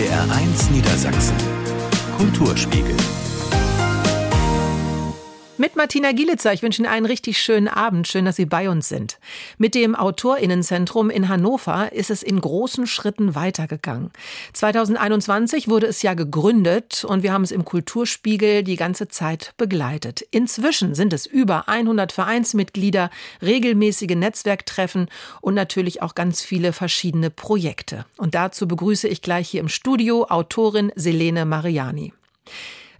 NDR1 Niedersachsen. Kulturspiegel. Mit Martina Gielitzer. Ich wünsche Ihnen einen richtig schönen Abend. Schön, dass Sie bei uns sind. Mit dem Autorinnenzentrum in Hannover ist es in großen Schritten weitergegangen. 2021 wurde es ja gegründet und wir haben es im Kulturspiegel die ganze Zeit begleitet. Inzwischen sind es über 100 Vereinsmitglieder, regelmäßige Netzwerktreffen und natürlich auch ganz viele verschiedene Projekte. Und dazu begrüße ich gleich hier im Studio Autorin Selene Mariani.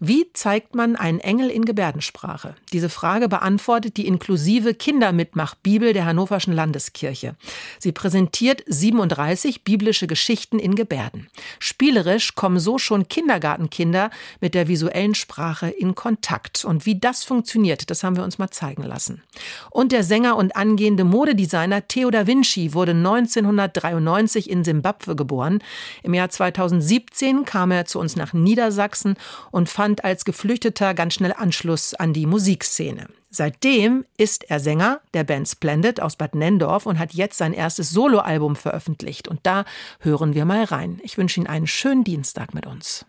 Wie zeigt man einen Engel in Gebärdensprache? Diese Frage beantwortet die inklusive Kindermitmach-Bibel der Hannoverschen Landeskirche. Sie präsentiert 37 biblische Geschichten in Gebärden. Spielerisch kommen so schon Kindergartenkinder mit der visuellen Sprache in Kontakt. Und wie das funktioniert, das haben wir uns mal zeigen lassen. Und der Sänger und angehende Modedesigner Theo da Vinci wurde 1993 in Simbabwe geboren. Im Jahr 2017 kam er zu uns nach Niedersachsen und fand fand als Geflüchteter ganz schnell Anschluss an die Musikszene. Seitdem ist er Sänger der Band Splendid aus Bad Nendorf und hat jetzt sein erstes Soloalbum veröffentlicht. Und da hören wir mal rein. Ich wünsche Ihnen einen schönen Dienstag mit uns.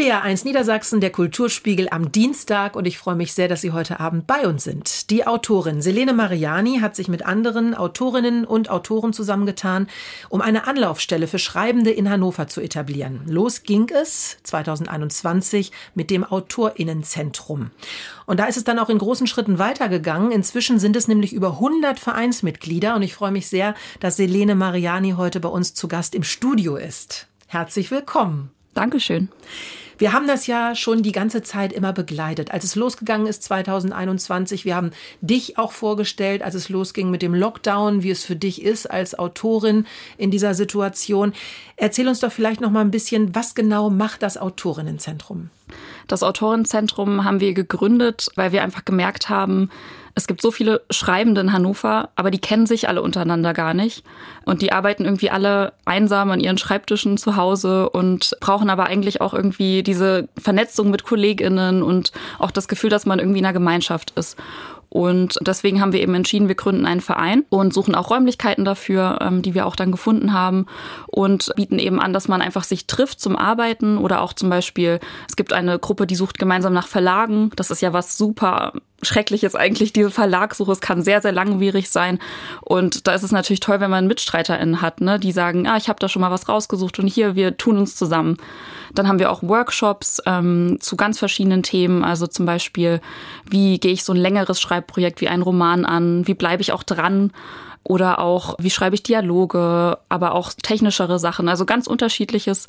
NDR1 Niedersachsen, der Kulturspiegel am Dienstag und ich freue mich sehr, dass Sie heute Abend bei uns sind. Die Autorin Selene Mariani hat sich mit anderen Autorinnen und Autoren zusammengetan, um eine Anlaufstelle für Schreibende in Hannover zu etablieren. Los ging es 2021 mit dem Autorinnenzentrum. Und da ist es dann auch in großen Schritten weitergegangen. Inzwischen sind es nämlich über 100 Vereinsmitglieder und ich freue mich sehr, dass Selene Mariani heute bei uns zu Gast im Studio ist. Herzlich willkommen. Dankeschön. Wir haben das ja schon die ganze Zeit immer begleitet. Als es losgegangen ist 2021, wir haben dich auch vorgestellt, als es losging mit dem Lockdown, wie es für dich ist als Autorin in dieser Situation. Erzähl uns doch vielleicht noch mal ein bisschen, was genau macht das Autorinnenzentrum? Das Autorinnenzentrum haben wir gegründet, weil wir einfach gemerkt haben, es gibt so viele Schreibende in Hannover, aber die kennen sich alle untereinander gar nicht. Und die arbeiten irgendwie alle einsam an ihren Schreibtischen zu Hause und brauchen aber eigentlich auch irgendwie diese Vernetzung mit KollegInnen und auch das Gefühl, dass man irgendwie in einer Gemeinschaft ist. Und deswegen haben wir eben entschieden, wir gründen einen Verein und suchen auch Räumlichkeiten dafür, ähm, die wir auch dann gefunden haben und bieten eben an, dass man einfach sich trifft zum Arbeiten oder auch zum Beispiel, es gibt eine Gruppe, die sucht gemeinsam nach Verlagen. Das ist ja was super Schreckliches eigentlich, diese Verlagssuche. Es kann sehr, sehr langwierig sein. Und da ist es natürlich toll, wenn man MitstreiterInnen hat, ne, die sagen, ah, ich habe da schon mal was rausgesucht und hier, wir tun uns zusammen. Dann haben wir auch Workshops ähm, zu ganz verschiedenen Themen. Also zum Beispiel, wie gehe ich so ein längeres Schreibprojekt wie ein Roman an? Wie bleibe ich auch dran? Oder auch, wie schreibe ich Dialoge, aber auch technischere Sachen. Also ganz unterschiedliches.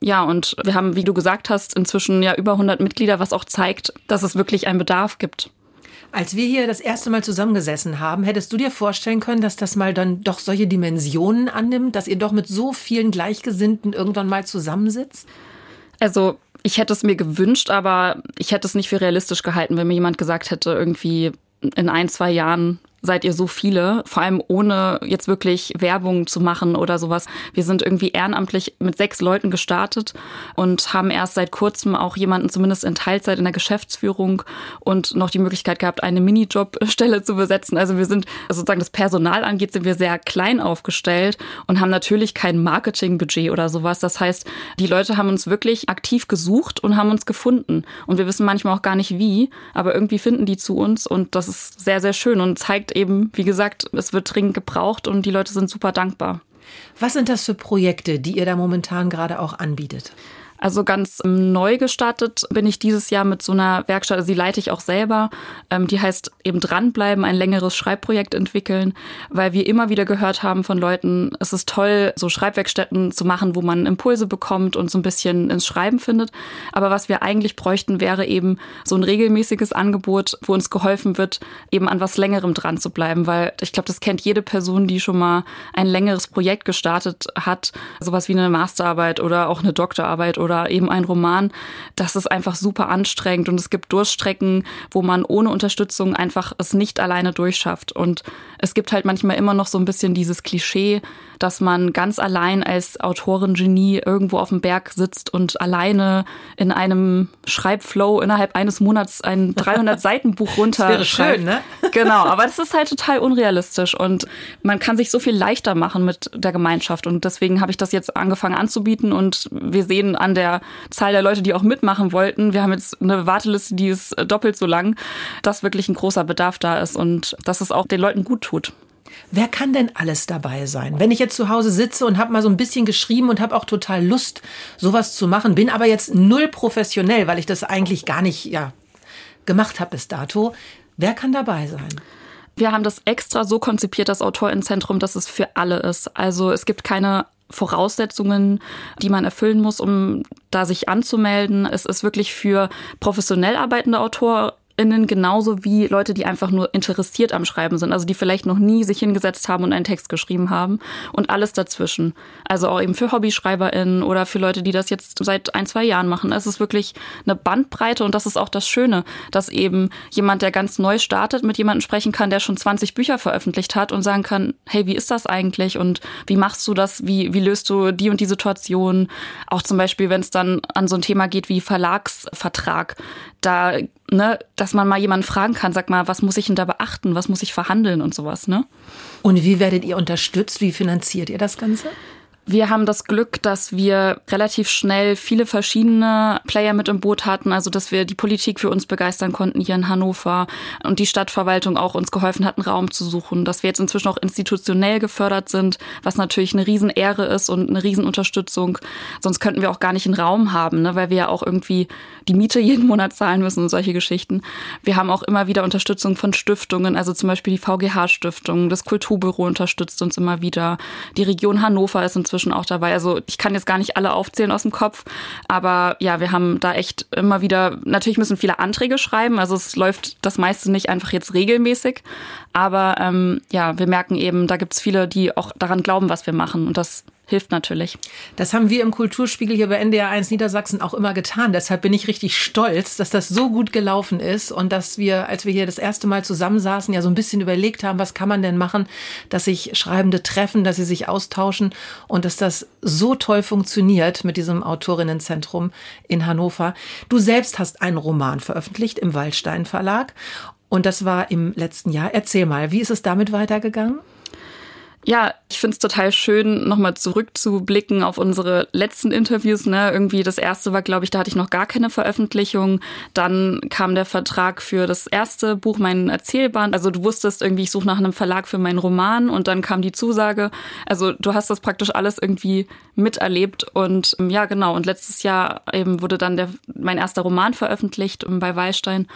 Ja, und wir haben, wie du gesagt hast, inzwischen ja über 100 Mitglieder, was auch zeigt, dass es wirklich einen Bedarf gibt. Als wir hier das erste Mal zusammengesessen haben, hättest du dir vorstellen können, dass das mal dann doch solche Dimensionen annimmt, dass ihr doch mit so vielen Gleichgesinnten irgendwann mal zusammensitzt? Also ich hätte es mir gewünscht, aber ich hätte es nicht für realistisch gehalten, wenn mir jemand gesagt hätte, irgendwie in ein, zwei Jahren seid ihr so viele, vor allem ohne jetzt wirklich Werbung zu machen oder sowas. Wir sind irgendwie ehrenamtlich mit sechs Leuten gestartet und haben erst seit kurzem auch jemanden zumindest in Teilzeit in der Geschäftsführung und noch die Möglichkeit gehabt, eine Minijobstelle zu besetzen. Also wir sind, sozusagen das Personal angeht, sind wir sehr klein aufgestellt und haben natürlich kein Marketingbudget oder sowas. Das heißt, die Leute haben uns wirklich aktiv gesucht und haben uns gefunden. Und wir wissen manchmal auch gar nicht wie, aber irgendwie finden die zu uns und das ist sehr, sehr schön und zeigt eben, wie gesagt, es wird dringend gebraucht und die Leute sind super dankbar. Was sind das für Projekte, die ihr da momentan gerade auch anbietet? Also ganz ähm, neu gestartet bin ich dieses Jahr mit so einer Werkstatt, also die leite ich auch selber. Ähm, die heißt eben dranbleiben, ein längeres Schreibprojekt entwickeln, weil wir immer wieder gehört haben von Leuten, es ist toll, so Schreibwerkstätten zu machen, wo man Impulse bekommt und so ein bisschen ins Schreiben findet. Aber was wir eigentlich bräuchten, wäre eben so ein regelmäßiges Angebot, wo uns geholfen wird, eben an was Längerem dran zu bleiben, weil ich glaube, das kennt jede Person, die schon mal ein längeres Projekt gestartet hat, sowas wie eine Masterarbeit oder auch eine Doktorarbeit oder oder eben ein Roman, das ist einfach super anstrengend und es gibt Durststrecken, wo man ohne Unterstützung einfach es nicht alleine durchschafft. Und es gibt halt manchmal immer noch so ein bisschen dieses Klischee, dass man ganz allein als Autorin-Genie irgendwo auf dem Berg sitzt und alleine in einem Schreibflow innerhalb eines Monats ein 300-Seiten-Buch runter. Das wäre schön, ne? Genau, aber das ist halt total unrealistisch und man kann sich so viel leichter machen mit der Gemeinschaft und deswegen habe ich das jetzt angefangen anzubieten und wir sehen an der Zahl der Leute, die auch mitmachen wollten, wir haben jetzt eine Warteliste, die ist doppelt so lang, dass wirklich ein großer Bedarf da ist und dass es auch den Leuten gut tut. Wer kann denn alles dabei sein? Wenn ich jetzt zu Hause sitze und habe mal so ein bisschen geschrieben und habe auch total Lust, sowas zu machen, bin aber jetzt null professionell, weil ich das eigentlich gar nicht ja, gemacht habe bis dato. Wer kann dabei sein? Wir haben das extra so konzipiert, das Autorinnenzentrum, dass es für alle ist. Also es gibt keine Voraussetzungen, die man erfüllen muss, um da sich anzumelden. Es ist wirklich für professionell arbeitende Autor HörerInnen genauso wie Leute, die einfach nur interessiert am Schreiben sind, also die vielleicht noch nie sich hingesetzt haben und einen Text geschrieben haben und alles dazwischen. Also auch eben für HobbyschreiberInnen oder für Leute, die das jetzt seit ein, zwei Jahren machen. Es ist wirklich eine Bandbreite und das ist auch das Schöne, dass eben jemand, der ganz neu startet, mit jemandem sprechen kann, der schon 20 Bücher veröffentlicht hat und sagen kann, hey, wie ist das eigentlich und wie machst du das? Wie, wie löst du die und die Situation? Auch zum Beispiel, wenn es dann an so ein Thema geht wie Verlagsvertrag da, ne, dass man mal jemanden fragen kann, sag mal, was muss ich denn da beachten, was muss ich verhandeln und sowas, ne? Und wie werdet ihr unterstützt? Wie finanziert ihr das Ganze? Wir haben das Glück, dass wir relativ schnell viele verschiedene Player mit im Boot hatten, also dass wir die Politik für uns begeistern konnten hier in Hannover und die Stadtverwaltung auch uns geholfen hat, einen Raum zu suchen, dass wir jetzt inzwischen auch institutionell gefördert sind, was natürlich eine Riesenehre ist und eine Riesenunterstützung. Sonst könnten wir auch gar nicht einen Raum haben, ne, weil wir ja auch irgendwie die Miete jeden Monat zahlen müssen und solche Geschichten. Wir haben auch immer wieder Unterstützung von Stiftungen, also zum Beispiel die VGH-Stiftung, das Kulturbüro unterstützt uns immer wieder, die Region Hannover ist inzwischen inzwischen auch dabei. Also ich kann jetzt gar nicht alle aufzählen aus dem Kopf, aber ja, wir haben da echt immer wieder, natürlich müssen viele Anträge schreiben, also es läuft das meiste nicht einfach jetzt regelmäßig, aber ähm, ja, wir merken eben, da gibt es viele, die auch daran glauben, was wir machen und das hilft natürlich. Das haben wir im Kulturspiegel hier bei NDR 1 Niedersachsen auch immer getan. Deshalb bin ich richtig stolz, dass das so gut gelaufen ist und dass wir, als wir hier das erste Mal zusammensaßen, ja so ein bisschen überlegt haben, was kann man denn machen, dass sich Schreibende treffen, dass sie sich austauschen und dass das so toll funktioniert mit diesem Autorinnenzentrum in Hannover. Du selbst hast einen Roman veröffentlicht im Waldstein Verlag und das war im letzten Jahr. Erzähl mal, wie ist es damit weitergegangen? Ja, ich finde es total schön, nochmal zurückzublicken auf unsere letzten Interviews. Ne? Irgendwie das erste war, glaube ich, da hatte ich noch gar keine Veröffentlichung. Dann kam der Vertrag für das erste Buch, mein Erzählband. Also du wusstest irgendwie, ich suche nach einem Verlag für meinen Roman und dann kam die Zusage. Also du hast das praktisch alles irgendwie miterlebt. Und ähm, ja, genau. Und letztes Jahr eben wurde dann der, mein erster Roman veröffentlicht ähm, bei Wallstein.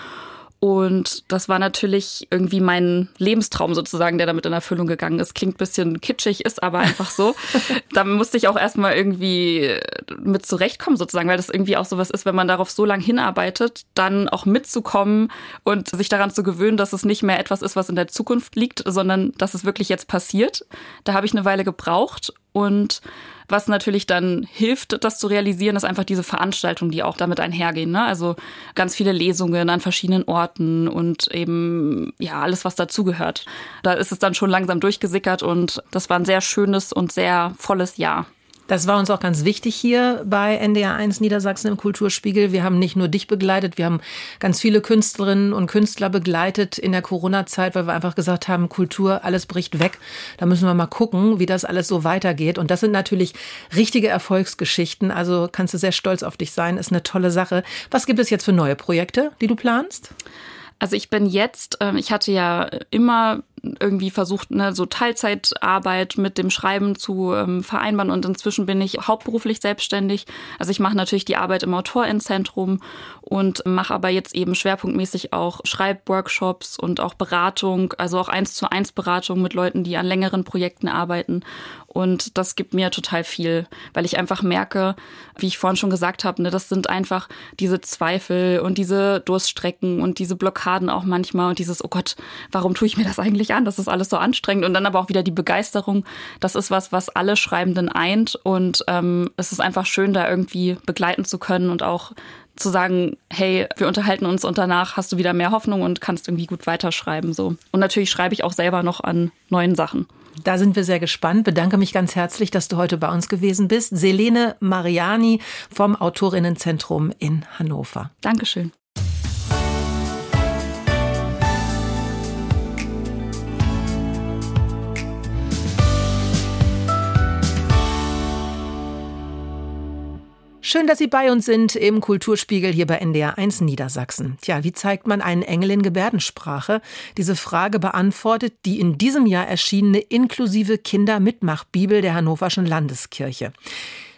Und das war natürlich irgendwie mein Lebenstraum sozusagen, der damit in Erfüllung gegangen ist. Klingt ein bisschen kitschig, ist aber einfach so. da musste ich auch erstmal irgendwie mit zurechtkommen sozusagen, weil das irgendwie auch sowas ist, wenn man darauf so lange hinarbeitet, dann auch mitzukommen und sich daran zu gewöhnen, dass es nicht mehr etwas ist, was in der Zukunft liegt, sondern dass es wirklich jetzt passiert. Da habe ich eine Weile gebraucht und was natürlich dann hilft, das zu realisieren, ist einfach diese Veranstaltungen, die auch damit einhergehen. Ne? Also ganz viele Lesungen an verschiedenen Orten und eben ja alles, was dazugehört. Da ist es dann schon langsam durchgesickert und das war ein sehr schönes und sehr volles Jahr. Das war uns auch ganz wichtig hier bei NDR1 Niedersachsen im Kulturspiegel. Wir haben nicht nur dich begleitet, wir haben ganz viele Künstlerinnen und Künstler begleitet in der Corona-Zeit, weil wir einfach gesagt haben, Kultur, alles bricht weg. Da müssen wir mal gucken, wie das alles so weitergeht. Und das sind natürlich richtige Erfolgsgeschichten. Also kannst du sehr stolz auf dich sein. Ist eine tolle Sache. Was gibt es jetzt für neue Projekte, die du planst? Also ich bin jetzt, ähm, ich hatte ja immer irgendwie versucht, ne, so Teilzeitarbeit mit dem Schreiben zu ähm, vereinbaren und inzwischen bin ich hauptberuflich selbstständig. Also ich mache natürlich die Arbeit im Autorinnenzentrum und mache aber jetzt eben schwerpunktmäßig auch Schreibworkshops und auch Beratung, also auch eins zu eins Beratung mit Leuten, die an längeren Projekten arbeiten und das gibt mir total viel, weil ich einfach merke, wie ich vorhin schon gesagt habe, ne, das sind einfach diese Zweifel und diese Durststrecken und diese Blockaden auch manchmal und dieses, oh Gott, warum tue ich mir das eigentlich gern, das ist alles so anstrengend. Und dann aber auch wieder die Begeisterung, das ist was, was alle Schreibenden eint. Und ähm, es ist einfach schön, da irgendwie begleiten zu können und auch zu sagen, hey, wir unterhalten uns und danach hast du wieder mehr Hoffnung und kannst irgendwie gut weiterschreiben. So. Und natürlich schreibe ich auch selber noch an neuen Sachen. Da sind wir sehr gespannt. Bedanke mich ganz herzlich, dass du heute bei uns gewesen bist. Selene Mariani vom Autorinnenzentrum in Hannover. Dankeschön. Schön, dass Sie bei uns sind im Kulturspiegel hier bei NDR 1 Niedersachsen. Tja, wie zeigt man einen Engel in Gebärdensprache? Diese Frage beantwortet die in diesem Jahr erschienene inklusive Kindermitmachbibel der Hannoverschen Landeskirche.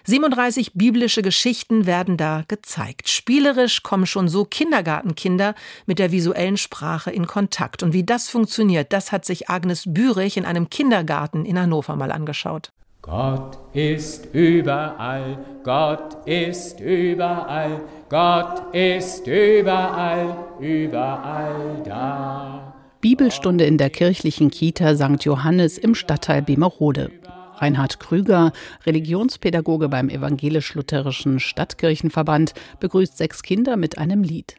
37 biblische Geschichten werden da gezeigt. Spielerisch kommen schon so Kindergartenkinder mit der visuellen Sprache in Kontakt. Und wie das funktioniert, das hat sich Agnes Bürich in einem Kindergarten in Hannover mal angeschaut. Gott ist überall, Gott ist überall, Gott ist überall, überall da. Bibelstunde in der kirchlichen Kita St. Johannes im Stadtteil Bemerode. Reinhard Krüger, Religionspädagoge beim Evangelisch-Lutherischen Stadtkirchenverband, begrüßt sechs Kinder mit einem Lied.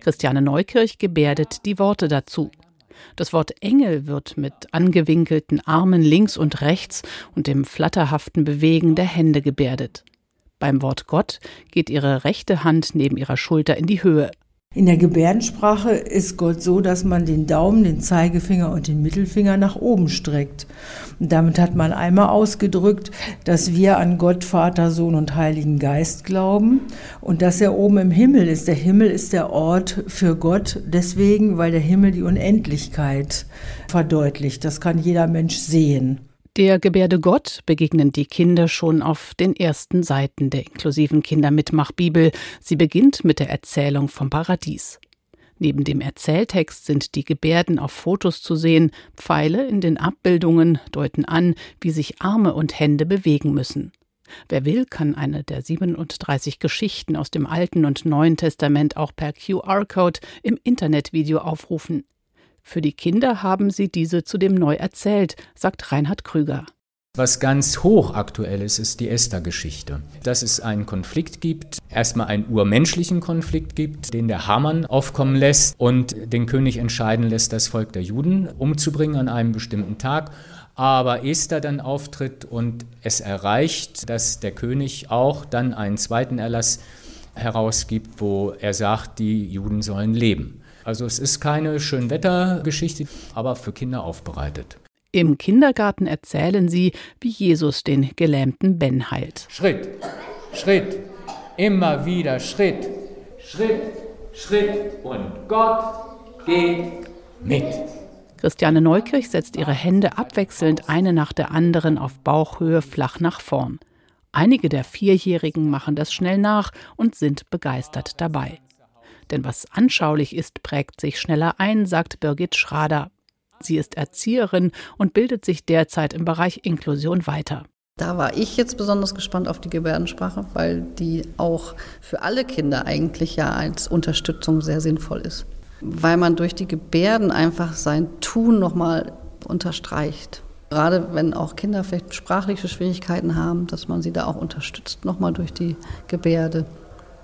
Christiane Neukirch gebärdet die Worte dazu. Das Wort Engel wird mit angewinkelten Armen links und rechts und dem flatterhaften Bewegen der Hände gebärdet. Beim Wort Gott geht ihre rechte Hand neben ihrer Schulter in die Höhe. In der Gebärdensprache ist Gott so, dass man den Daumen, den Zeigefinger und den Mittelfinger nach oben streckt. Und damit hat man einmal ausgedrückt, dass wir an Gott, Vater, Sohn und Heiligen Geist glauben und dass er oben im Himmel ist. Der Himmel ist der Ort für Gott, deswegen, weil der Himmel die Unendlichkeit verdeutlicht. Das kann jeder Mensch sehen. Der Gebärde Gott begegnen die Kinder schon auf den ersten Seiten der inklusiven Kindermitmachbibel. Sie beginnt mit der Erzählung vom Paradies. Neben dem Erzähltext sind die Gebärden auf Fotos zu sehen. Pfeile in den Abbildungen deuten an, wie sich Arme und Hände bewegen müssen. Wer will, kann eine der 37 Geschichten aus dem Alten und Neuen Testament auch per QR-Code im Internetvideo aufrufen. Für die Kinder haben sie diese zudem neu erzählt, sagt Reinhard Krüger. Was ganz hochaktuell ist, ist die Esther-Geschichte. Dass es einen Konflikt gibt, erstmal einen urmenschlichen Konflikt gibt, den der Hamann aufkommen lässt und den König entscheiden lässt, das Volk der Juden umzubringen an einem bestimmten Tag. Aber Esther dann auftritt und es erreicht, dass der König auch dann einen zweiten Erlass herausgibt, wo er sagt, die Juden sollen leben. Also es ist keine Schönwettergeschichte, aber für Kinder aufbereitet. Im Kindergarten erzählen sie, wie Jesus den gelähmten Ben heilt. Schritt, Schritt, immer wieder Schritt, Schritt, Schritt und Gott geht mit. Christiane Neukirch setzt ihre Hände abwechselnd eine nach der anderen auf Bauchhöhe flach nach vorn. Einige der Vierjährigen machen das schnell nach und sind begeistert dabei. Denn was anschaulich ist, prägt sich schneller ein, sagt Birgit Schrader. Sie ist Erzieherin und bildet sich derzeit im Bereich Inklusion weiter. Da war ich jetzt besonders gespannt auf die Gebärdensprache, weil die auch für alle Kinder eigentlich ja als Unterstützung sehr sinnvoll ist. Weil man durch die Gebärden einfach sein Tun nochmal unterstreicht. Gerade wenn auch Kinder vielleicht sprachliche Schwierigkeiten haben, dass man sie da auch unterstützt, nochmal durch die Gebärde.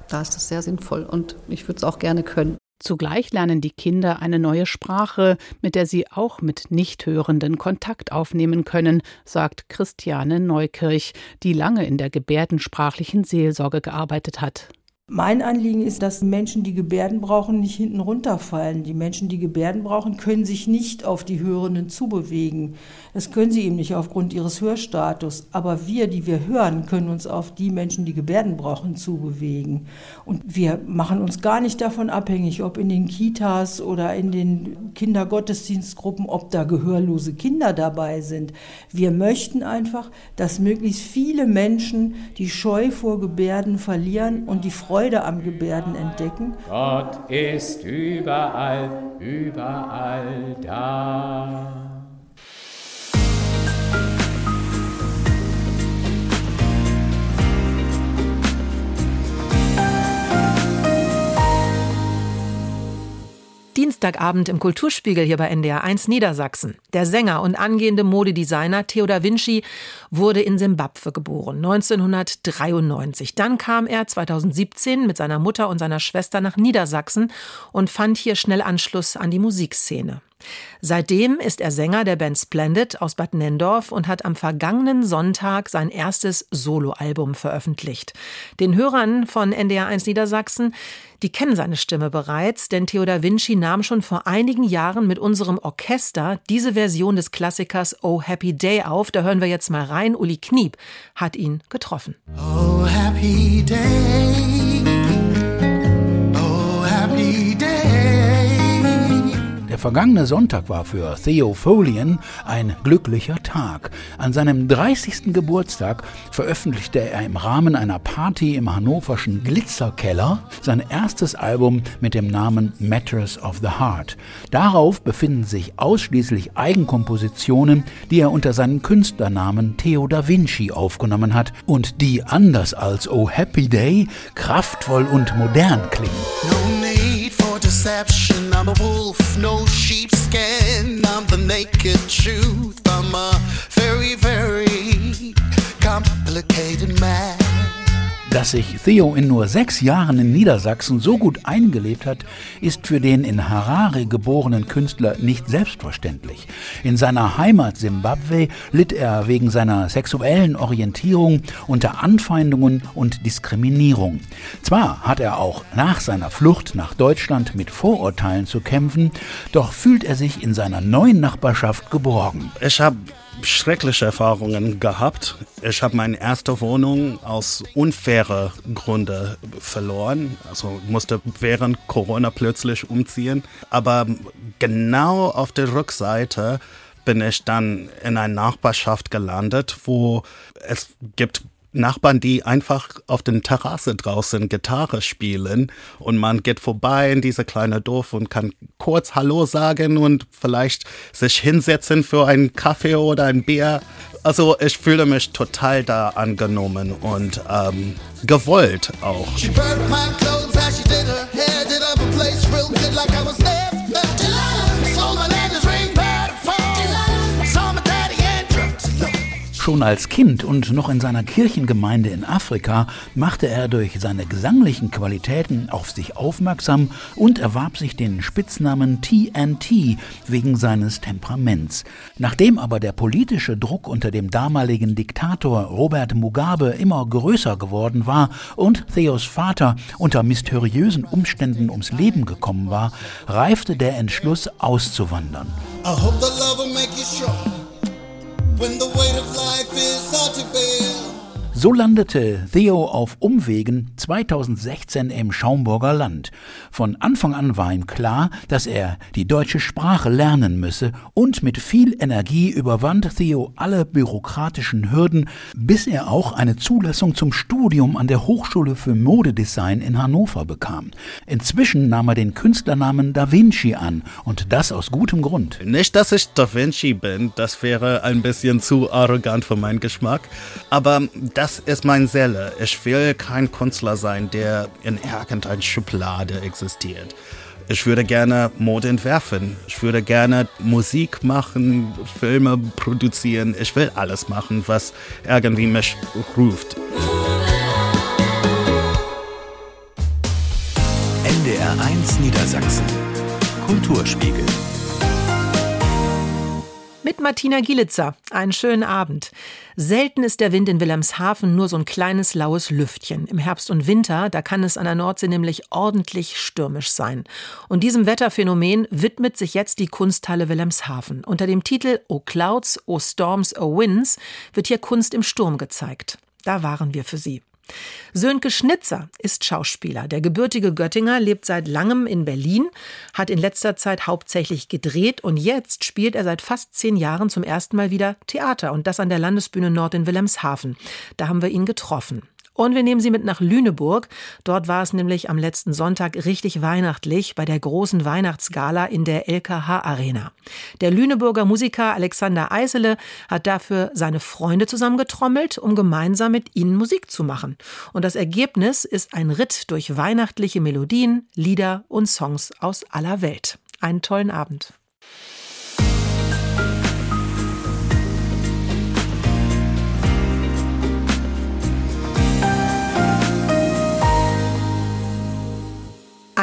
Da ist es sehr sinnvoll und ich würde es auch gerne können. Zugleich lernen die Kinder eine neue Sprache, mit der sie auch mit Nichthörenden Kontakt aufnehmen können, sagt Christiane Neukirch, die lange in der gebärdensprachlichen Seelsorge gearbeitet hat. Mein Anliegen ist, dass Menschen, die Gebärden brauchen, nicht hinten runterfallen. Die Menschen, die Gebärden brauchen, können sich nicht auf die Hörenden zubewegen. Das können sie eben nicht aufgrund ihres Hörstatus. Aber wir, die wir hören, können uns auf die Menschen, die Gebärden brauchen, zubewegen. Und wir machen uns gar nicht davon abhängig, ob in den Kitas oder in den Kindergottesdienstgruppen, ob da gehörlose Kinder dabei sind. Wir möchten einfach, dass möglichst viele Menschen die Scheu vor Gebärden verlieren und die Freude Freude am Gebärden entdecken. Gott ist überall, überall da. Dienstagabend im Kulturspiegel hier bei NDR 1 Niedersachsen. Der Sänger und angehende Modedesigner Theo da Vinci wurde in Simbabwe geboren, 1993. Dann kam er 2017 mit seiner Mutter und seiner Schwester nach Niedersachsen und fand hier schnell Anschluss an die Musikszene. Seitdem ist er Sänger der Band Splendid aus Bad Nendorf und hat am vergangenen Sonntag sein erstes Soloalbum veröffentlicht. Den Hörern von NDR1 Niedersachsen, die kennen seine Stimme bereits, denn Theo da Vinci nahm schon vor einigen Jahren mit unserem Orchester diese Version des Klassikers Oh Happy Day auf. Da hören wir jetzt mal rein. Uli Kniep hat ihn getroffen. Oh Happy Day. Der vergangene Sonntag war für Theo Folian ein glücklicher Tag. An seinem 30. Geburtstag veröffentlichte er im Rahmen einer Party im hannoverschen Glitzerkeller sein erstes Album mit dem Namen Matters of the Heart. Darauf befinden sich ausschließlich Eigenkompositionen, die er unter seinem Künstlernamen Theo da Vinci aufgenommen hat und die anders als Oh Happy Day kraftvoll und modern klingen. No I'm a wolf, no sheepskin. I'm the naked truth. I'm a very, very complicated man. Dass sich Theo in nur sechs Jahren in Niedersachsen so gut eingelebt hat, ist für den in Harare geborenen Künstler nicht selbstverständlich. In seiner Heimat Simbabwe litt er wegen seiner sexuellen Orientierung unter Anfeindungen und Diskriminierung. Zwar hat er auch nach seiner Flucht nach Deutschland mit Vorurteilen zu kämpfen, doch fühlt er sich in seiner neuen Nachbarschaft geborgen. Ich habe schreckliche Erfahrungen gehabt. Ich habe meine erste Wohnung aus unfairen Gründen verloren. Also musste während Corona plötzlich umziehen. Aber genau auf der Rückseite bin ich dann in eine Nachbarschaft gelandet, wo es gibt Nachbarn, die einfach auf den Terrasse draußen Gitarre spielen und man geht vorbei in diese kleine Dorf und kann kurz Hallo sagen und vielleicht sich hinsetzen für einen Kaffee oder ein Bier. Also ich fühle mich total da angenommen und ähm, gewollt auch. She burned my clothes as she did her Schon als Kind und noch in seiner Kirchengemeinde in Afrika machte er durch seine gesanglichen Qualitäten auf sich aufmerksam und erwarb sich den Spitznamen TNT wegen seines Temperaments. Nachdem aber der politische Druck unter dem damaligen Diktator Robert Mugabe immer größer geworden war und Theos Vater unter mysteriösen Umständen ums Leben gekommen war, reifte der Entschluss auszuwandern. I hope the love will make you when the weight of life is hard to bear. So landete Theo auf Umwegen 2016 im Schaumburger Land. Von Anfang an war ihm klar, dass er die deutsche Sprache lernen müsse und mit viel Energie überwand Theo alle bürokratischen Hürden, bis er auch eine Zulassung zum Studium an der Hochschule für Modedesign in Hannover bekam. Inzwischen nahm er den Künstlernamen Da Vinci an und das aus gutem Grund. Nicht, dass ich Da Vinci bin, das wäre ein bisschen zu arrogant für meinen Geschmack, aber das ist mein Seele. Ich will kein Künstler sein, der in irgendeiner Schublade existiert. Ich würde gerne Mode entwerfen. Ich würde gerne Musik machen, Filme produzieren. Ich will alles machen, was irgendwie mich ruft. NDR 1 Niedersachsen. Kulturspiegel. Mit Martina Gielitzer. Einen schönen Abend. Selten ist der Wind in Wilhelmshaven nur so ein kleines laues Lüftchen. Im Herbst und Winter, da kann es an der Nordsee nämlich ordentlich stürmisch sein. Und diesem Wetterphänomen widmet sich jetzt die Kunsthalle Wilhelmshaven. Unter dem Titel O Clouds, O Storms, O Winds wird hier Kunst im Sturm gezeigt. Da waren wir für Sie. Sönke Schnitzer ist Schauspieler. Der gebürtige Göttinger lebt seit langem in Berlin, hat in letzter Zeit hauptsächlich gedreht und jetzt spielt er seit fast zehn Jahren zum ersten Mal wieder Theater und das an der Landesbühne Nord in Wilhelmshaven. Da haben wir ihn getroffen. Und wir nehmen Sie mit nach Lüneburg. Dort war es nämlich am letzten Sonntag richtig weihnachtlich bei der großen Weihnachtsgala in der LKH Arena. Der Lüneburger Musiker Alexander Eisele hat dafür seine Freunde zusammengetrommelt, um gemeinsam mit ihnen Musik zu machen. Und das Ergebnis ist ein Ritt durch weihnachtliche Melodien, Lieder und Songs aus aller Welt. Einen tollen Abend.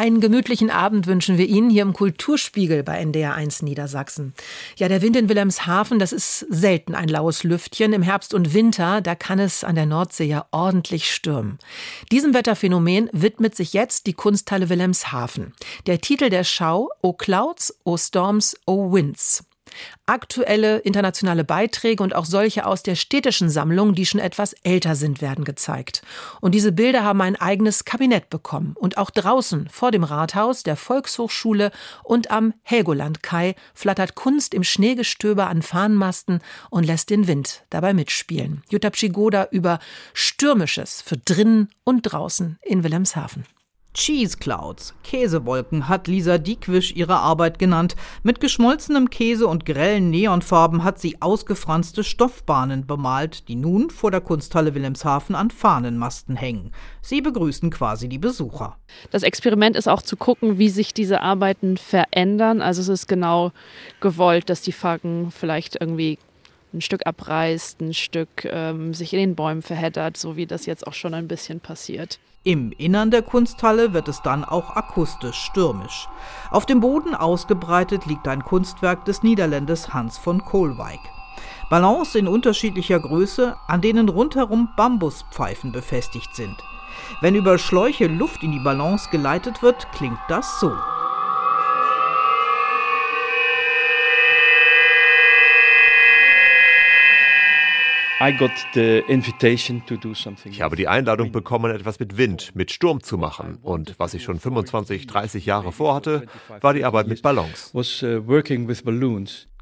Einen gemütlichen Abend wünschen wir Ihnen hier im Kulturspiegel bei NDR1 Niedersachsen. Ja, der Wind in Wilhelmshaven, das ist selten ein laues Lüftchen. Im Herbst und Winter, da kann es an der Nordsee ja ordentlich stürmen. Diesem Wetterphänomen widmet sich jetzt die Kunsthalle Wilhelmshaven. Der Titel der Schau O Clouds, O Storms, O Winds. Aktuelle internationale Beiträge und auch solche aus der städtischen Sammlung, die schon etwas älter sind, werden gezeigt. Und diese Bilder haben ein eigenes Kabinett bekommen. Und auch draußen vor dem Rathaus, der Volkshochschule und am Helgoland-Kai flattert Kunst im Schneegestöber an Fahnenmasten und lässt den Wind dabei mitspielen. Jutta Pschigoda über Stürmisches für drinnen und draußen in Wilhelmshaven. Cheese Clouds, Käsewolken, hat Lisa Diekwisch ihre Arbeit genannt. Mit geschmolzenem Käse und grellen Neonfarben hat sie ausgefranste Stoffbahnen bemalt, die nun vor der Kunsthalle Wilhelmshaven an Fahnenmasten hängen. Sie begrüßen quasi die Besucher. Das Experiment ist auch zu gucken, wie sich diese Arbeiten verändern. Also es ist genau gewollt, dass die Facken vielleicht irgendwie ein Stück abreißt, ein Stück ähm, sich in den Bäumen verheddert, so wie das jetzt auch schon ein bisschen passiert. Im Innern der Kunsthalle wird es dann auch akustisch stürmisch. Auf dem Boden ausgebreitet liegt ein Kunstwerk des Niederländers Hans von Kohlweig. Ballons in unterschiedlicher Größe, an denen rundherum Bambuspfeifen befestigt sind. Wenn über Schläuche Luft in die Ballons geleitet wird, klingt das so. Ich habe die Einladung bekommen, etwas mit Wind, mit Sturm zu machen. Und was ich schon 25, 30 Jahre vorhatte, war die Arbeit mit Ballons. Uh,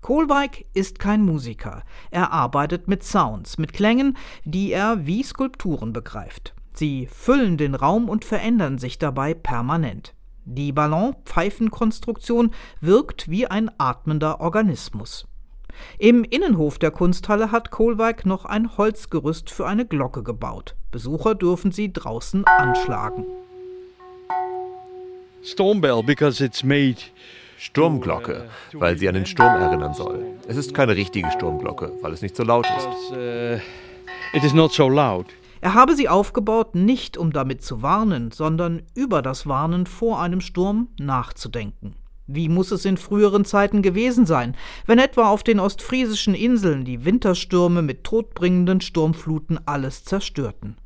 Kohlweig ist kein Musiker. Er arbeitet mit Sounds, mit Klängen, die er wie Skulpturen begreift. Sie füllen den Raum und verändern sich dabei permanent. Die Ballonpfeifenkonstruktion wirkt wie ein atmender Organismus. Im Innenhof der Kunsthalle hat Kohlweig noch ein Holzgerüst für eine Glocke gebaut. Besucher dürfen sie draußen anschlagen. Stormbell, because it's made Sturmglocke, weil sie an den Sturm erinnern soll. Es ist keine richtige Sturmglocke, weil es nicht so laut ist. Uh, it is not so loud. Er habe sie aufgebaut, nicht um damit zu warnen, sondern über das Warnen vor einem Sturm nachzudenken. Wie muss es in früheren Zeiten gewesen sein, wenn etwa auf den ostfriesischen Inseln die Winterstürme mit todbringenden Sturmfluten alles zerstörten?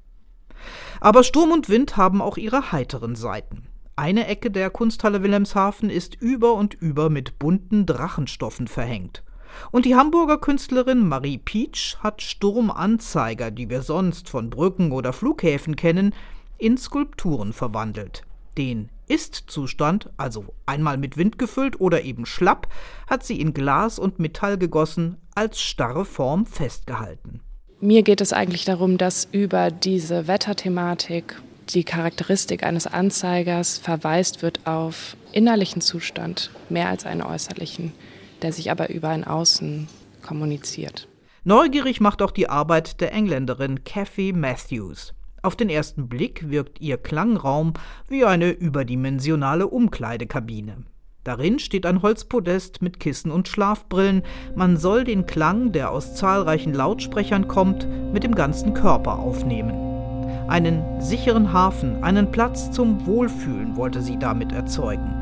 Aber Sturm und Wind haben auch ihre heiteren Seiten. Eine Ecke der Kunsthalle Wilhelmshaven ist über und über mit bunten Drachenstoffen verhängt. Und die Hamburger Künstlerin Marie Pietsch hat Sturmanzeiger, die wir sonst von Brücken oder Flughäfen kennen, in Skulpturen verwandelt. Den ist-Zustand, also einmal mit Wind gefüllt oder eben schlapp, hat sie in Glas und Metall gegossen, als starre Form festgehalten. Mir geht es eigentlich darum, dass über diese Wetterthematik die Charakteristik eines Anzeigers verweist wird auf innerlichen Zustand, mehr als einen äußerlichen, der sich aber über ein Außen kommuniziert. Neugierig macht auch die Arbeit der Engländerin Kathy Matthews. Auf den ersten Blick wirkt ihr Klangraum wie eine überdimensionale Umkleidekabine. Darin steht ein Holzpodest mit Kissen und Schlafbrillen. Man soll den Klang, der aus zahlreichen Lautsprechern kommt, mit dem ganzen Körper aufnehmen. Einen sicheren Hafen, einen Platz zum Wohlfühlen wollte sie damit erzeugen.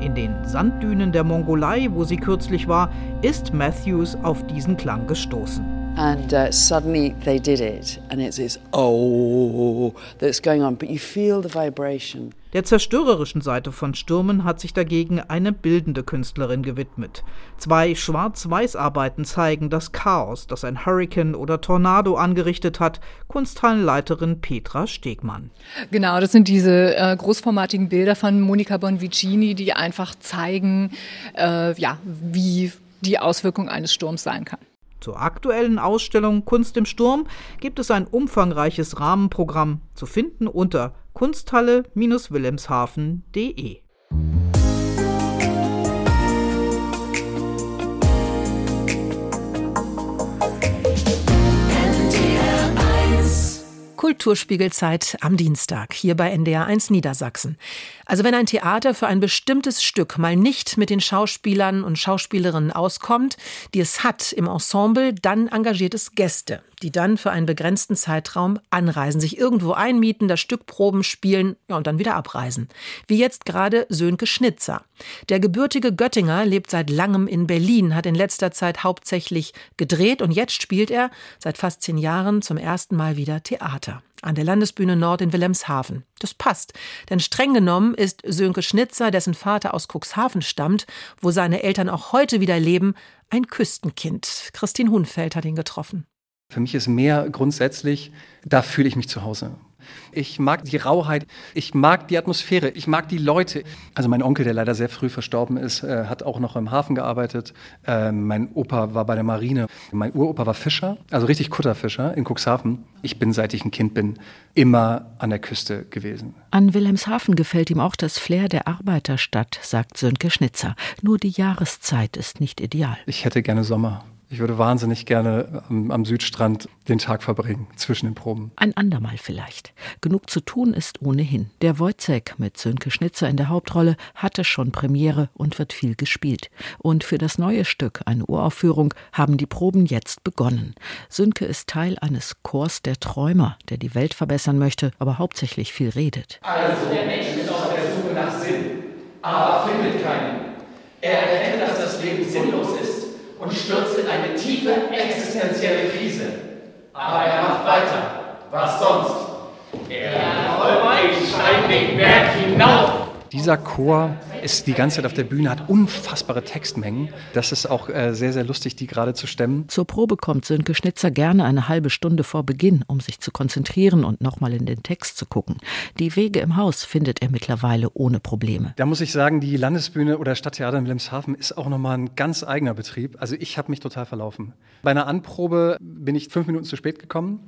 In den Sanddünen der Mongolei, wo sie kürzlich war, ist Matthews auf diesen Klang gestoßen. And uh, suddenly they did it, and it's this oh that's going on, but you feel the vibration. Der zerstörerischen Seite von Stürmen hat sich dagegen eine bildende Künstlerin gewidmet. Zwei Schwarz-Weiß-Arbeiten zeigen das Chaos, das ein Hurricane oder Tornado angerichtet hat. Kunsthallenleiterin Petra Stegmann. Genau, das sind diese äh, großformatigen Bilder von Monika Bonvicini, die einfach zeigen, äh, ja, wie die Auswirkung eines Sturms sein kann. Zur aktuellen Ausstellung Kunst im Sturm gibt es ein umfangreiches Rahmenprogramm zu finden unter kunsthalle-wilhelmshaven.de. Kulturspiegelzeit am Dienstag hier bei NDR 1 Niedersachsen. Also wenn ein Theater für ein bestimmtes Stück mal nicht mit den Schauspielern und Schauspielerinnen auskommt, die es hat im Ensemble, dann engagiert es Gäste, die dann für einen begrenzten Zeitraum anreisen, sich irgendwo einmieten, das Stück proben, spielen ja, und dann wieder abreisen. Wie jetzt gerade Sönke Schnitzer. Der gebürtige Göttinger lebt seit langem in Berlin, hat in letzter Zeit hauptsächlich gedreht und jetzt spielt er seit fast zehn Jahren zum ersten Mal wieder Theater an der Landesbühne Nord in Wilhelmshaven. Das passt, denn streng genommen ist Sönke Schnitzer, dessen Vater aus Cuxhaven stammt, wo seine Eltern auch heute wieder leben, ein Küstenkind. Christine Hunfeld hat ihn getroffen. Für mich ist Meer grundsätzlich, da fühle ich mich zu Hause. Ich mag die Rauheit, ich mag die Atmosphäre, ich mag die Leute. Also mein Onkel, der leider sehr früh verstorben ist, äh, hat auch noch im Hafen gearbeitet. Äh, mein Opa war bei der Marine. Mein Uropa war Fischer, also richtig Kutterfischer in Cuxhaven. Ich bin, seit ich ein Kind bin, immer an der Küste gewesen. An Wilhelmshaven gefällt ihm auch das Flair der Arbeiterstadt, sagt Sönke Schnitzer. Nur die Jahreszeit ist nicht ideal. Ich hätte gerne Sommer. Ich würde wahnsinnig gerne am, am, Südstrand den Tag verbringen, zwischen den Proben. Ein andermal vielleicht. Genug zu tun ist ohnehin. Der Wojciech mit Sönke Schnitzer in der Hauptrolle hatte schon Premiere und wird viel gespielt. Und für das neue Stück, eine Uraufführung, haben die Proben jetzt begonnen. Sönke ist Teil eines Chors der Träumer, der die Welt verbessern möchte, aber hauptsächlich viel redet. Also, der Mensch ist auf der Suche nach Sinn, aber findet keinen. Er erkennt, dass das Leben sinnlos ist und stürzt in eine tiefe existenzielle Krise. Aber er macht weiter. Was sonst? Er rollt den Stein den Berg hinauf. Dieser Chor ist die ganze Zeit auf der Bühne, hat unfassbare Textmengen. Das ist auch äh, sehr, sehr lustig, die gerade zu stemmen. Zur Probe kommt Sönke Schnitzer gerne eine halbe Stunde vor Beginn, um sich zu konzentrieren und nochmal in den Text zu gucken. Die Wege im Haus findet er mittlerweile ohne Probleme. Da muss ich sagen, die Landesbühne oder Stadttheater in Wilhelmshaven ist auch nochmal ein ganz eigener Betrieb. Also ich habe mich total verlaufen. Bei einer Anprobe bin ich fünf Minuten zu spät gekommen.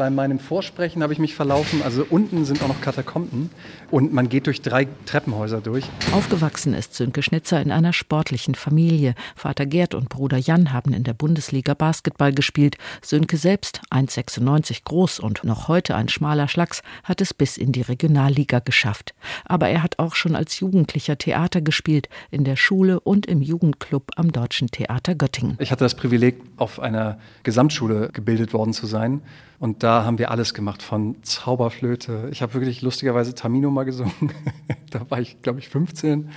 Bei meinem Vorsprechen habe ich mich verlaufen. Also unten sind auch noch Katakomben und man geht durch drei Treppenhäuser durch. Aufgewachsen ist Sönke Schnitzer in einer sportlichen Familie. Vater Gerd und Bruder Jan haben in der Bundesliga Basketball gespielt. Sönke selbst, 1,96 groß und noch heute ein schmaler Schlacks, hat es bis in die Regionalliga geschafft. Aber er hat auch schon als Jugendlicher Theater gespielt, in der Schule und im Jugendclub am Deutschen Theater Göttingen. Ich hatte das Privileg, auf einer Gesamtschule gebildet worden zu sein. Und da haben wir alles gemacht, von Zauberflöte. Ich habe wirklich lustigerweise Tamino mal gesungen. da war ich, glaube ich, 15.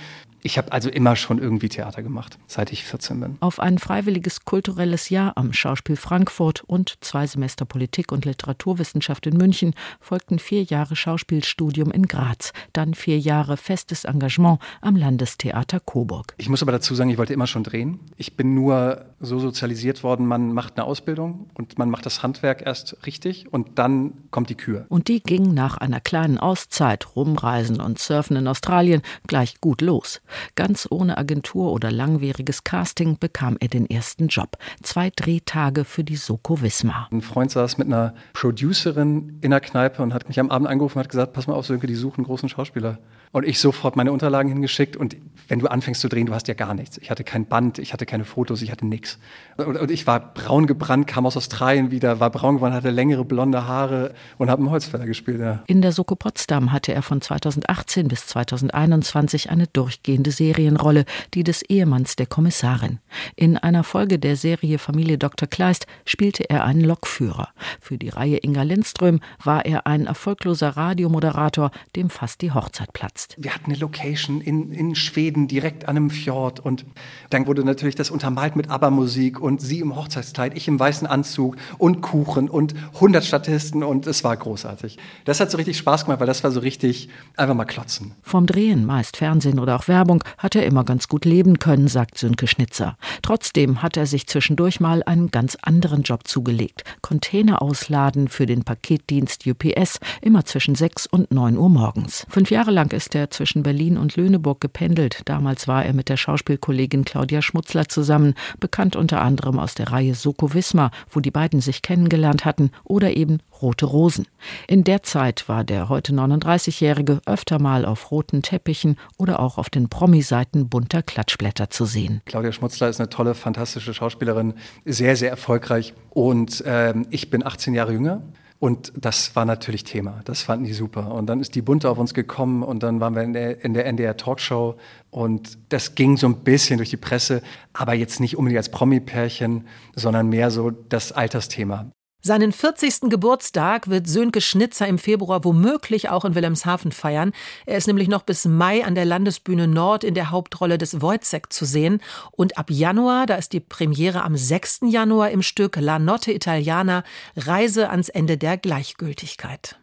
Ich habe also immer schon irgendwie Theater gemacht, seit ich 14 bin. Auf ein freiwilliges kulturelles Jahr am Schauspiel Frankfurt und zwei Semester Politik und Literaturwissenschaft in München folgten vier Jahre Schauspielstudium in Graz, dann vier Jahre festes Engagement am Landestheater Coburg. Ich muss aber dazu sagen, ich wollte immer schon drehen. Ich bin nur so sozialisiert worden, man macht eine Ausbildung und man macht das Handwerk erst richtig und dann kommt die Kür. Und die ging nach einer kleinen Auszeit, Rumreisen und Surfen in Australien, gleich gut los. Ganz ohne Agentur oder langwieriges Casting bekam er den ersten Job. Zwei Drehtage für die Soko Wismar. Ein Freund saß mit einer Producerin in der Kneipe und hat mich am Abend angerufen und hat gesagt, pass mal auf, Sönke, die suchen einen großen Schauspieler. Und ich sofort meine Unterlagen hingeschickt. Und wenn du anfängst zu drehen, du hast ja gar nichts. Ich hatte kein Band, ich hatte keine Fotos, ich hatte nichts. Und, und, ich war braun gebrannt, kam aus Australien wieder, war braun geworden, hatte längere blonde Haare und habe einen Holzfäller gespielt. Ja. In der Soko Potsdam hatte er von 2018 bis 2021 eine durchgehende Serienrolle, die des Ehemanns der Kommissarin. In einer Folge der Serie Familie Dr. Kleist spielte er einen Lokführer. Für die Reihe Inga Lindström war er ein erfolgloser Radiomoderator, dem fast die Hochzeit platzt jetzt. Wir hatten eine Location in, in Schweden, direkt an einem Fjord. Und dann wurde natürlich das untermalt mit ABBA-Musik und sie im Hochzeitskleid, ich im weißen Anzug und Kuchen und 100 Statisten. Und es war großartig. Das hat so richtig Spaß gemacht, weil das war so richtig einfach mal klotzen. Vom Drehen, meist Fernsehen oder auch Werbung, hat er immer ganz gut leben können, sagt Sönke Schnitzer. Trotzdem hat er sich zwischendurch mal einen ganz anderen Job zugelegt. Container ausladen für den Paketdienst UPS, immer zwischen 6 und 9 Uhr morgens. Fünf Jahre lang ist er zwischen Berlin und Lüneburg gependelt. Damals war er mit der Schauspielkollegin Claudia Schmutzler zusammen, bekannt unter anderem aus der Reihe Soko Wismar, wo die beiden sich kennengelernt hatten, oder eben Rote Rosen. In der Zeit war der heute 39-Jährige öfter mal auf roten Teppichen oder auch auf den Promi-Seiten bunter Klatschblätter zu sehen. Claudia Schmutzler ist eine tolle, fantastische Schauspielerin, sehr, sehr erfolgreich. Und äh, ich bin 18 Jahre jünger. Und das war natürlich Thema. Das fanden die super. Und dann ist die Bunte auf uns gekommen und dann waren wir in der, in der NDR Talkshow und das ging so ein bisschen durch die Presse, aber jetzt nicht unbedingt als Promi-Pärchen, sondern mehr so das Altersthema. Seinen 40. Geburtstag wird Sönke Schnitzer im Februar womöglich auch in Wilhelmshaven feiern. Er ist nämlich noch bis Mai an der Landesbühne Nord in der Hauptrolle des Wojciech zu sehen. Und ab Januar, da ist die Premiere am 6. Januar im Stück La Notte Italiana, Reise ans Ende der Gleichgültigkeit.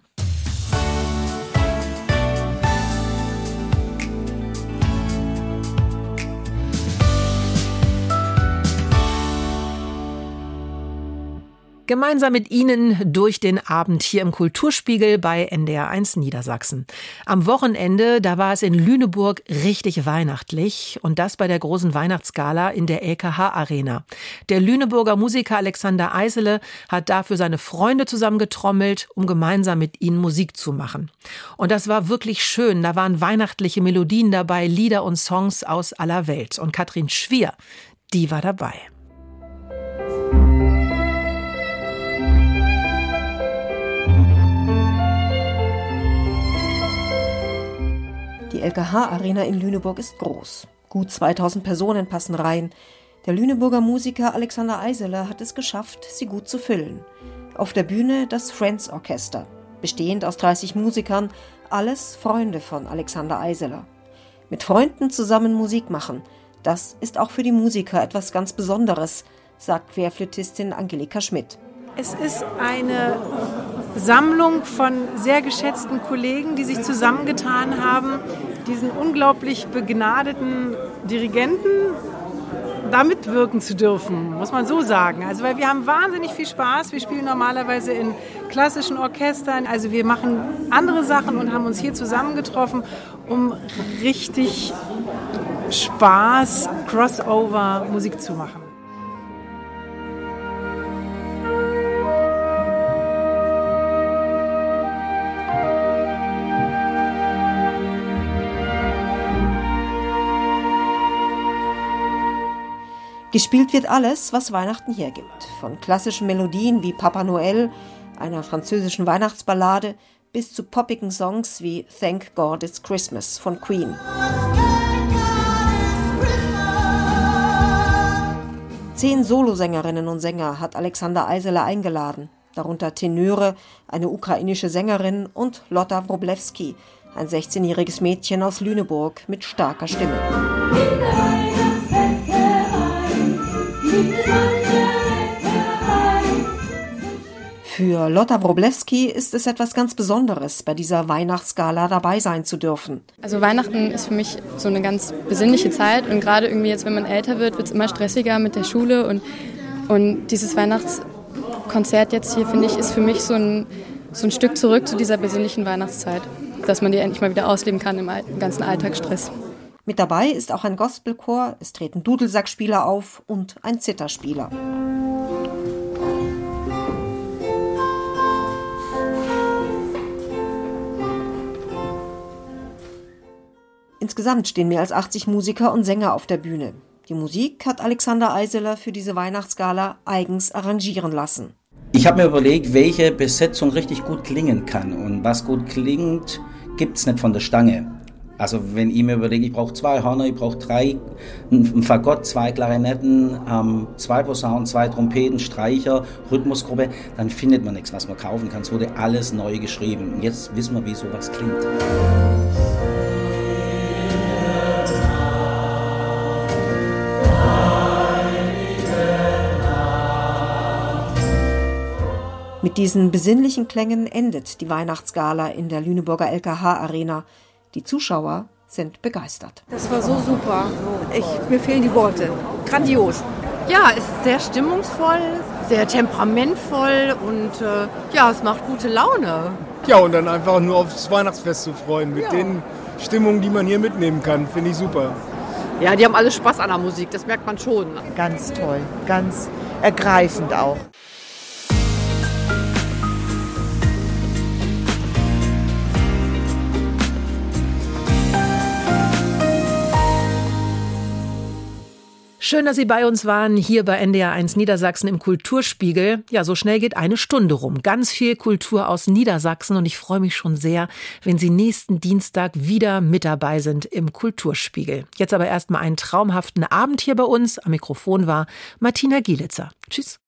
Gemeinsam mit Ihnen durch den Abend hier im Kulturspiegel bei NDR1 Niedersachsen. Am Wochenende, da war es in Lüneburg richtig weihnachtlich und das bei der großen Weihnachtsgala in der LKH Arena. Der Lüneburger Musiker Alexander Eisele hat dafür seine Freunde zusammengetrommelt, um gemeinsam mit ihnen Musik zu machen. Und das war wirklich schön. Da waren weihnachtliche Melodien dabei, Lieder und Songs aus aller Welt. Und Katrin Schwier, die war dabei. Die LKH-Arena in Lüneburg ist groß. Gut 2000 Personen passen rein. Der Lüneburger Musiker Alexander Eiseler hat es geschafft, sie gut zu füllen. Auf der Bühne das Friends Orchester, bestehend aus 30 Musikern, alles Freunde von Alexander Eiseler. Mit Freunden zusammen Musik machen, das ist auch für die Musiker etwas ganz Besonderes, sagt Querflötistin Angelika Schmidt. Es ist eine Sammlung von sehr geschätzten Kollegen, die sich zusammengetan haben, diesen unglaublich begnadeten Dirigenten damit wirken zu dürfen, muss man so sagen. Also weil wir haben wahnsinnig viel Spaß. Wir spielen normalerweise in klassischen Orchestern. Also wir machen andere Sachen und haben uns hier zusammengetroffen, um richtig Spaß, Crossover Musik zu machen. Gespielt wird alles, was Weihnachten hergibt. Von klassischen Melodien wie Papa Noel, einer französischen Weihnachtsballade, bis zu poppigen Songs wie Thank God It's Christmas von Queen. Zehn Solosängerinnen und Sänger hat Alexander Eisele eingeladen, darunter Tenöre, eine ukrainische Sängerin und Lotta Wroblewski, ein 16-jähriges Mädchen aus Lüneburg mit starker Stimme. Für Lotta Wroblewski ist es etwas ganz Besonderes, bei dieser Weihnachtsgala dabei sein zu dürfen. Also Weihnachten ist für mich so eine ganz besinnliche Zeit und gerade irgendwie jetzt, wenn man älter wird, wird es immer stressiger mit der Schule und, und dieses Weihnachtskonzert jetzt hier, finde ich, ist für mich so ein, so ein Stück zurück zu dieser besinnlichen Weihnachtszeit, dass man die endlich mal wieder ausleben kann im ganzen Alltagsstress. Mit dabei ist auch ein Gospelchor, es treten Dudelsackspieler auf und ein Zitterspieler. Insgesamt stehen mehr als 80 Musiker und Sänger auf der Bühne. Die Musik hat Alexander Eiseler für diese Weihnachtsgala eigens arrangieren lassen. Ich habe mir überlegt, welche Besetzung richtig gut klingen kann. Und was gut klingt, gibt es nicht von der Stange. Also wenn ich mir überlege, ich brauche zwei Hörner, ich brauche drei, ein Fagott, zwei Klarinetten, ähm, zwei Posaunen, zwei Trompeten, Streicher, Rhythmusgruppe, dann findet man nichts, was man kaufen kann. Es wurde alles neu geschrieben. Und jetzt wissen wir, wie sowas klingt. Mit diesen besinnlichen Klängen endet die Weihnachtsgala in der Lüneburger LKH Arena. Die Zuschauer sind begeistert. Das war so super. Ich, mir fehlen die Worte. Grandios. Ja, ist sehr stimmungsvoll, sehr temperamentvoll und äh, ja, es macht gute Laune. Ja, und dann einfach nur aufs Weihnachtsfest zu freuen mit ja. den Stimmungen, die man hier mitnehmen kann. Finde ich super. Ja, die haben alle Spaß an der Musik, das merkt man schon. Ganz toll, ganz ergreifend auch. Schön, dass Sie bei uns waren, hier bei NDR 1 Niedersachsen im Kulturspiegel. Ja, so schnell geht eine Stunde rum. Ganz viel Kultur aus Niedersachsen und ich freue mich schon sehr, wenn Sie nächsten Dienstag wieder mit dabei sind im Kulturspiegel. Jetzt aber erstmal einen traumhaften Abend hier bei uns. Am Mikrofon war Martina Gielitzer. Tschüss.